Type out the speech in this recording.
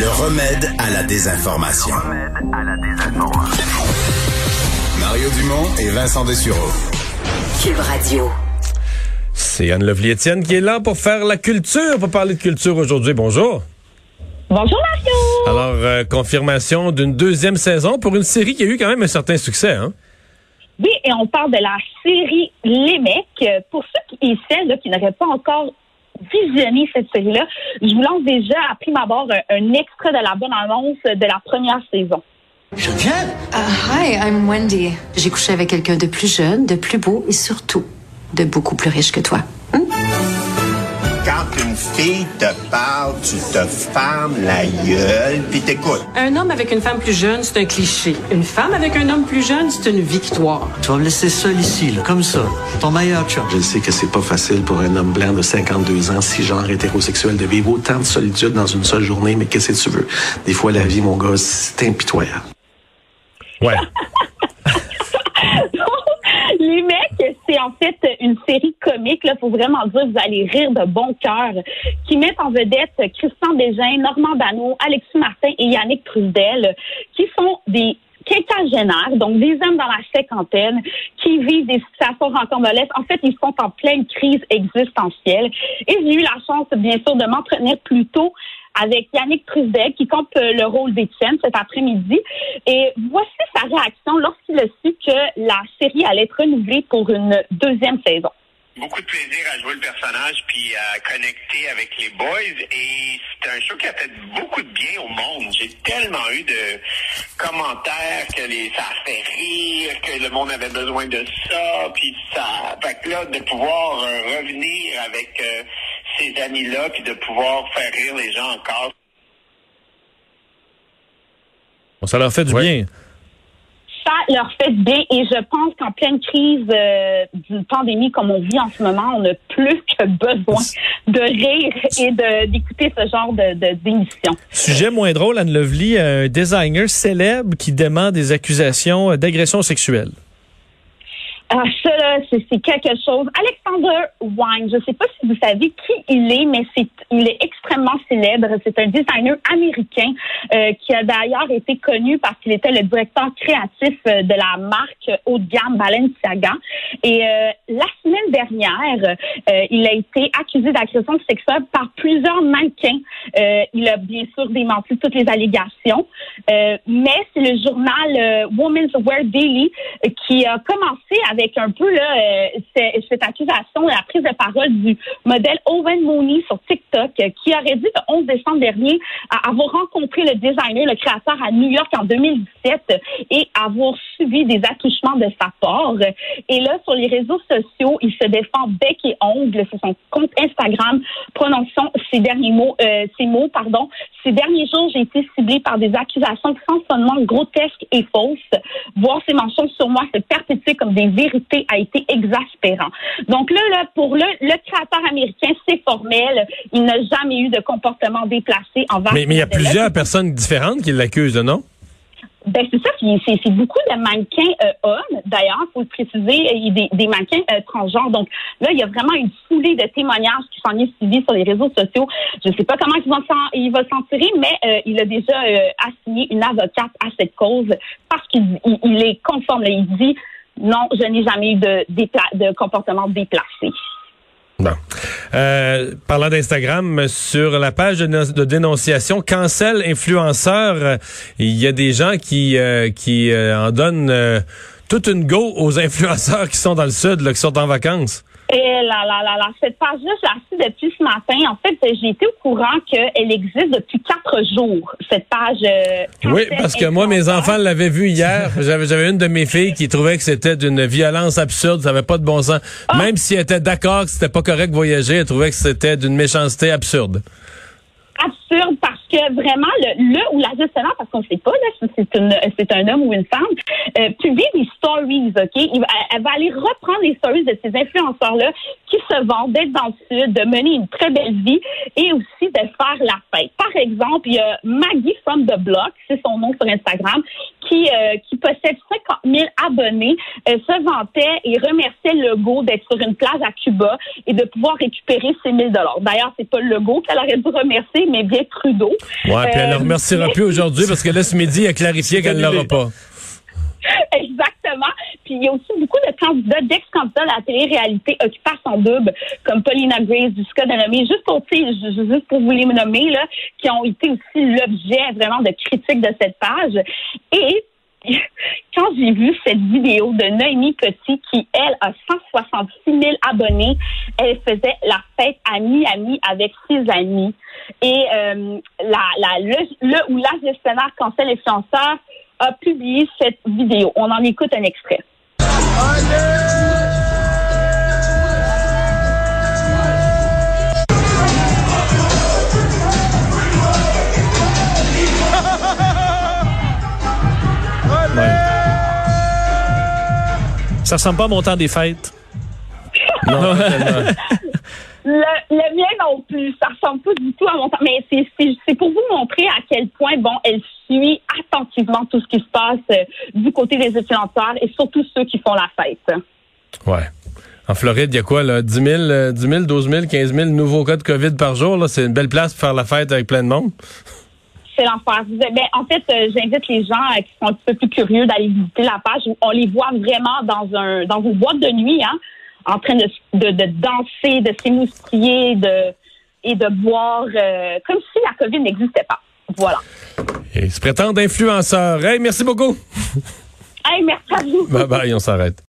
Le remède à la désinformation. Mario Dumont et Vincent Dessureau. Cube Radio. C'est Anne Lovely Etienne qui est là pour faire la culture, pour parler de culture aujourd'hui. Bonjour. Bonjour Mario. Alors, euh, confirmation d'une deuxième saison pour une série qui a eu quand même un certain succès. Hein? Oui, et on parle de la série Les Mecs. Pour ceux qui, et celles qui n'auraient pas encore visionné cette série-là, je vous lance déjà à prime abord un, un extrait de la bonne annonce de la première saison. Geneviève? Uh, hi, I'm Wendy. J'ai couché avec quelqu'un de plus jeune, de plus beau et surtout de beaucoup plus riche que toi. Hmm? Quand une fille te parle, tu te fermes la gueule puis t'écoutes. Un homme avec une femme plus jeune, c'est un cliché. Une femme avec un homme plus jeune, c'est une victoire. Tu vas me laisser seul ici, là, comme ça. Ton meilleur chum. Je sais que c'est pas facile pour un homme blanc de 52 ans, si genre hétérosexuel, de vivre autant de solitude dans une seule journée, mais qu'est-ce que tu veux? Des fois, la vie, mon gars, c'est impitoyable. Ouais. Les mecs, c'est en fait une série comique, là, faut vraiment dire, vous allez rire de bon cœur, qui met en vedette Christian Bégin, Normand Dano, Alexis Martin et Yannick Trudel, qui sont des quinquagénaires, donc des hommes dans la cinquantaine, qui vivent des situations rencontreuses. En fait, ils sont en pleine crise existentielle. Et j'ai eu la chance, bien sûr, de m'entraîner plus tôt avec Yannick Trudel, qui compte le rôle d'Étienne cet après-midi. Et voici sa réaction lorsqu'il a su que la série allait être renouvelée pour une deuxième saison beaucoup de plaisir à jouer le personnage puis à connecter avec les boys et c'est un show qui a fait beaucoup de bien au monde. J'ai tellement eu de commentaires que ça a fait rire, que le monde avait besoin de ça puis ça fait que là de pouvoir euh, revenir avec euh, ces amis là puis de pouvoir faire rire les gens encore. Bon, ça leur fait du Ouais. bien. ça leur fait bien et je pense qu'en pleine crise euh, d'une pandémie comme on vit en ce moment, on a plus que besoin de rire et d'écouter ce genre de de- d'émission. Sujet moins drôle, Anne Lovely, un designer célèbre qui dément des accusations d'agression sexuelle. Ah, ça, là, c'est quelque chose. Alexander Wine, je ne sais pas si vous savez qui il est, mais il est extrêmement célèbre. C'est un designer américain euh, qui a d'ailleurs été connu parce qu'il était le directeur créatif euh, de la marque haut de gamme Balenciaga. Et euh, la semaine dernière, euh, il a été accusé d'agression sexuelle par plusieurs mannequins. Euh, il a bien sûr démenti toutes les allégations, euh, mais c'est le journal Women's Wear Daily qui a commencé avec un peu là, euh, cette accusation, la prise de parole du modèle Owen Mooney sur TikTok, euh, qui aurait dit le 11 décembre dernier avoir rencontré le designer, le créateur à New York en 2017 euh, et avoir subi des attouchements de sa part. Et là, sur les réseaux sociaux, il se défend bec et ongle sur son compte Instagram, prononçant ces derniers mots, euh, ces mots, pardon. Ces derniers jours, j'ai été ciblé par des accusations fondement grotesques et fausses. Voir ces mentions sur moi se perpétuer comme des vérités a été exaspérant. Donc là, là pour le, le créateur américain, c'est formel. Il n'a jamais eu de comportement déplacé envers Mais mais il y a plusieurs personnes différentes qui l'accusent, non? Ben c'est ça, c'est beaucoup de mannequins euh, hommes. D'ailleurs, faut le préciser, a des, des mannequins euh, transgenres. Donc là, il y a vraiment une foulée de témoignages qui s'en est suivi sur les réseaux sociaux. Je ne sais pas comment il va s'en il va s'en tirer, mais euh, il a déjà euh, assigné une avocate à cette cause parce qu'il il, il est conforme. là. Il dit non, je n'ai jamais eu de, de comportement déplacé. Bon. Euh, parlant d'Instagram, sur la page de, no- de dénonciation, cancel influenceur, il y a des gens qui euh, qui euh, en donnent toute une go aux influenceurs qui sont dans le sud, là, qui sont en vacances. Et là, là, là, là, cette page-là, je l'ai depuis ce matin. En fait, j'ai été au courant qu'elle existe depuis quatre jours, cette page. euh, Oui, parce que moi, mes enfants l'avaient vu hier. J'avais une de mes filles qui trouvait que c'était d'une violence absurde, ça avait pas de bon sens. Même si elle était d'accord que c'était pas correct de voyager, elle trouvait que c'était d'une méchanceté absurde. Que vraiment le, le ou la gestionnaire, parce qu'on ne sait pas là, si c'est une c'est un homme ou une femme, euh, publie des stories, ok? Elle va aller reprendre les stories de ces influenceurs là qui se vendent d'être dans le sud, de mener une très belle vie et aussi de faire la fête. Par exemple, il y a Maggie from the Block, c'est son nom sur Instagram, qui euh, qui possède 50 000 abonnés, euh, se vantait et remerciait Legault d'être sur une plage à Cuba et de pouvoir récupérer ses 1000 dollars. D'ailleurs, c'est pas Legault qu'elle aurait dû remercier, mais bien Trudeau. Ouais, puis elle ne Euh, remerciera plus aujourd'hui parce que là, ce midi, elle a clarifié qu'elle ne l'aura pas. Puis il y a aussi beaucoup de candidats, d'ex-candidats à la télé-réalité occupés à son double, comme Paulina Grace, Scott Denomé, juste pour, juste pour vous les nommer, là, qui ont été aussi l'objet vraiment de critiques de cette page. Et quand j'ai vu cette vidéo de Noémie Petit, qui, elle, a 166 000 abonnés, elle faisait la fête à Miami avec ses amis. Et euh, la, la, le, le ou la gestionnaire cancel influenceur a publié cette vidéo. On en écoute un extrait. Ça ressemble pas à mon temps des fêtes. Non. Le, le mien non plus, ça ressemble pas du tout à mon temps. Mais c'est- c'est c'est pour vous montrer à quel point, bon, elle suit attentivement tout ce qui se passe euh, du côté des influenceurs et surtout ceux qui font la fête. Ouais. En Floride, il y a quoi, là? 10 000, euh, 10 000, 12 000, 15 000 nouveaux cas de COVID par jour, là? C'est une belle place pour faire la fête avec plein de monde. C'est l'enfer. Ben, en fait, euh, j'invite les gens euh, qui sont un petit peu plus curieux d'aller visiter la page où on les voit vraiment dans un dans une boîte de nuit, hein, en train de, de, de danser, de s'émoustiller, de et de boire euh, comme si la COVID n'existait pas. Voilà. Et ils se prétendent influenceurs. Hey, merci beaucoup. Hey, merci à vous. Bye bye, on s'arrête.